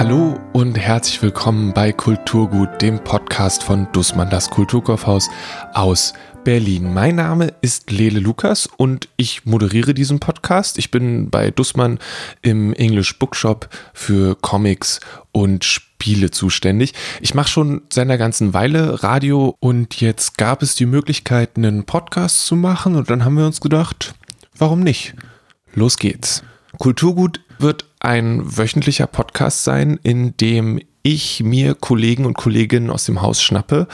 Hallo und herzlich willkommen bei Kulturgut, dem Podcast von Dussmann, das Kulturkaufhaus aus Berlin. Mein Name ist Lele Lukas und ich moderiere diesen Podcast. Ich bin bei Dussmann im English Bookshop für Comics und Spiele zuständig. Ich mache schon seit einer ganzen Weile Radio und jetzt gab es die Möglichkeit, einen Podcast zu machen und dann haben wir uns gedacht, warum nicht? Los geht's. Kulturgut wird ein wöchentlicher Podcast sein, in dem ich mir Kollegen und Kolleginnen aus dem Haus schnappe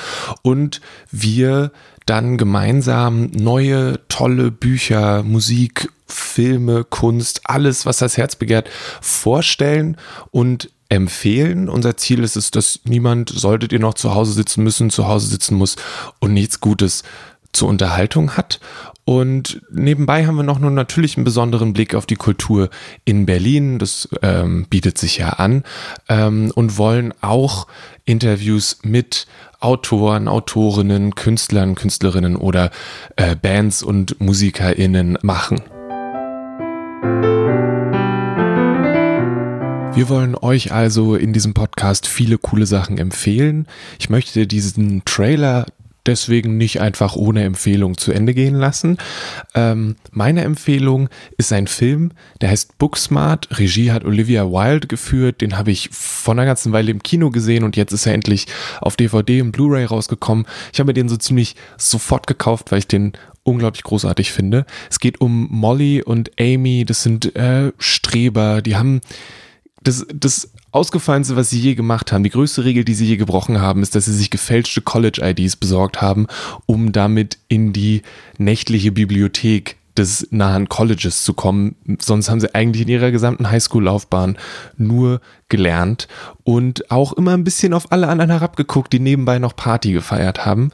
und wir dann gemeinsam neue, tolle Bücher, Musik, Filme, Kunst, alles, was das Herz begehrt, vorstellen und empfehlen. Unser Ziel ist es, dass niemand, solltet ihr noch zu Hause sitzen müssen, zu Hause sitzen muss und nichts Gutes zur Unterhaltung hat. Und nebenbei haben wir noch nur natürlich einen besonderen Blick auf die Kultur in Berlin. Das ähm, bietet sich ja an. Ähm, und wollen auch Interviews mit Autoren, Autorinnen, Künstlern, Künstlerinnen oder äh, Bands und MusikerInnen machen. Wir wollen euch also in diesem Podcast viele coole Sachen empfehlen. Ich möchte diesen Trailer deswegen nicht einfach ohne Empfehlung zu Ende gehen lassen. Ähm, meine Empfehlung ist ein Film, der heißt Booksmart. Regie hat Olivia Wilde geführt. Den habe ich vor einer ganzen Weile im Kino gesehen und jetzt ist er endlich auf DVD und Blu-ray rausgekommen. Ich habe mir den so ziemlich sofort gekauft, weil ich den unglaublich großartig finde. Es geht um Molly und Amy. Das sind äh, Streber. Die haben das, das Ausgefallenste, was sie je gemacht haben, die größte Regel, die sie je gebrochen haben, ist, dass sie sich gefälschte College-IDs besorgt haben, um damit in die nächtliche Bibliothek des nahen Colleges zu kommen. Sonst haben sie eigentlich in ihrer gesamten Highschool-Laufbahn nur gelernt und auch immer ein bisschen auf alle anderen herabgeguckt, die nebenbei noch Party gefeiert haben.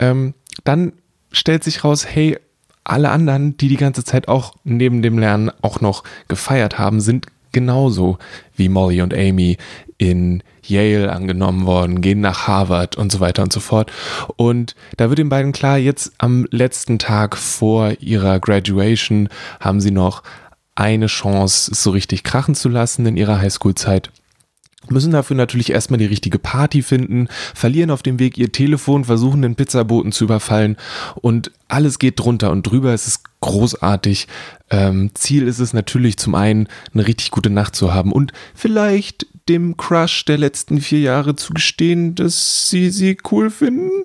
Ähm, dann stellt sich raus, hey, alle anderen, die die ganze Zeit auch neben dem Lernen auch noch gefeiert haben, sind genauso wie Molly und Amy in Yale angenommen worden, gehen nach Harvard und so weiter und so fort. Und da wird den beiden klar, jetzt am letzten Tag vor ihrer Graduation haben sie noch eine Chance, es so richtig krachen zu lassen in ihrer Highschool-Zeit müssen dafür natürlich erstmal die richtige Party finden, verlieren auf dem Weg ihr Telefon, versuchen den Pizzaboten zu überfallen und alles geht drunter und drüber. Es ist großartig. Ähm, Ziel ist es natürlich zum einen, eine richtig gute Nacht zu haben und vielleicht dem Crush der letzten vier Jahre zu gestehen, dass sie sie cool finden.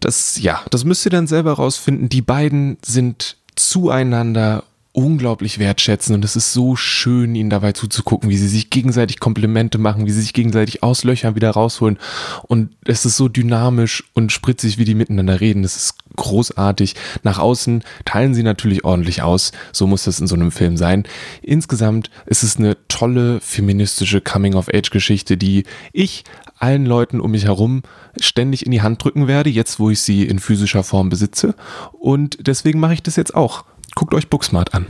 Das, ja, das müsst ihr dann selber rausfinden. Die beiden sind zueinander unglaublich wertschätzen und es ist so schön, ihnen dabei zuzugucken, wie sie sich gegenseitig Komplimente machen, wie sie sich gegenseitig auslöchern, wieder rausholen und es ist so dynamisch und spritzig, wie die miteinander reden. Es ist großartig. Nach außen teilen sie natürlich ordentlich aus, so muss das in so einem Film sein. Insgesamt ist es eine tolle feministische Coming-of-Age-Geschichte, die ich allen Leuten um mich herum ständig in die Hand drücken werde, jetzt wo ich sie in physischer Form besitze und deswegen mache ich das jetzt auch Guckt euch Booksmart an.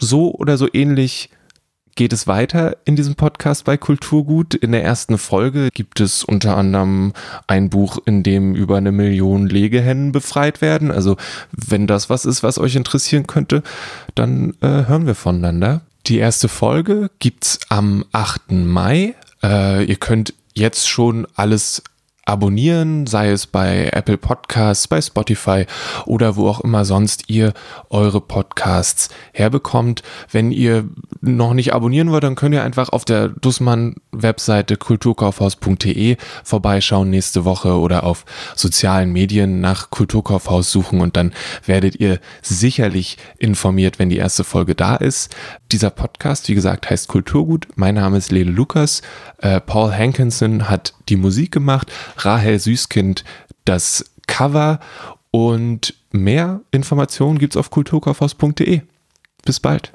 So oder so ähnlich geht es weiter in diesem Podcast bei Kulturgut. In der ersten Folge gibt es unter anderem ein Buch, in dem über eine Million Legehennen befreit werden. Also wenn das was ist, was euch interessieren könnte, dann äh, hören wir voneinander. Die erste Folge gibt's am 8. Mai. Äh, ihr könnt jetzt schon alles abonnieren, sei es bei Apple Podcasts, bei Spotify oder wo auch immer sonst ihr eure Podcasts herbekommt. Wenn ihr noch nicht abonnieren wollt, dann könnt ihr einfach auf der Dussmann-Webseite kulturkaufhaus.de vorbeischauen nächste Woche oder auf sozialen Medien nach Kulturkaufhaus suchen und dann werdet ihr sicherlich informiert, wenn die erste Folge da ist. Dieser Podcast, wie gesagt, heißt Kulturgut. Mein Name ist Lele Lukas. Äh, Paul Hankinson hat die Musik gemacht. Rahel Süßkind das Cover und mehr Informationen gibt es auf kulturkaufhaus.de. Bis bald.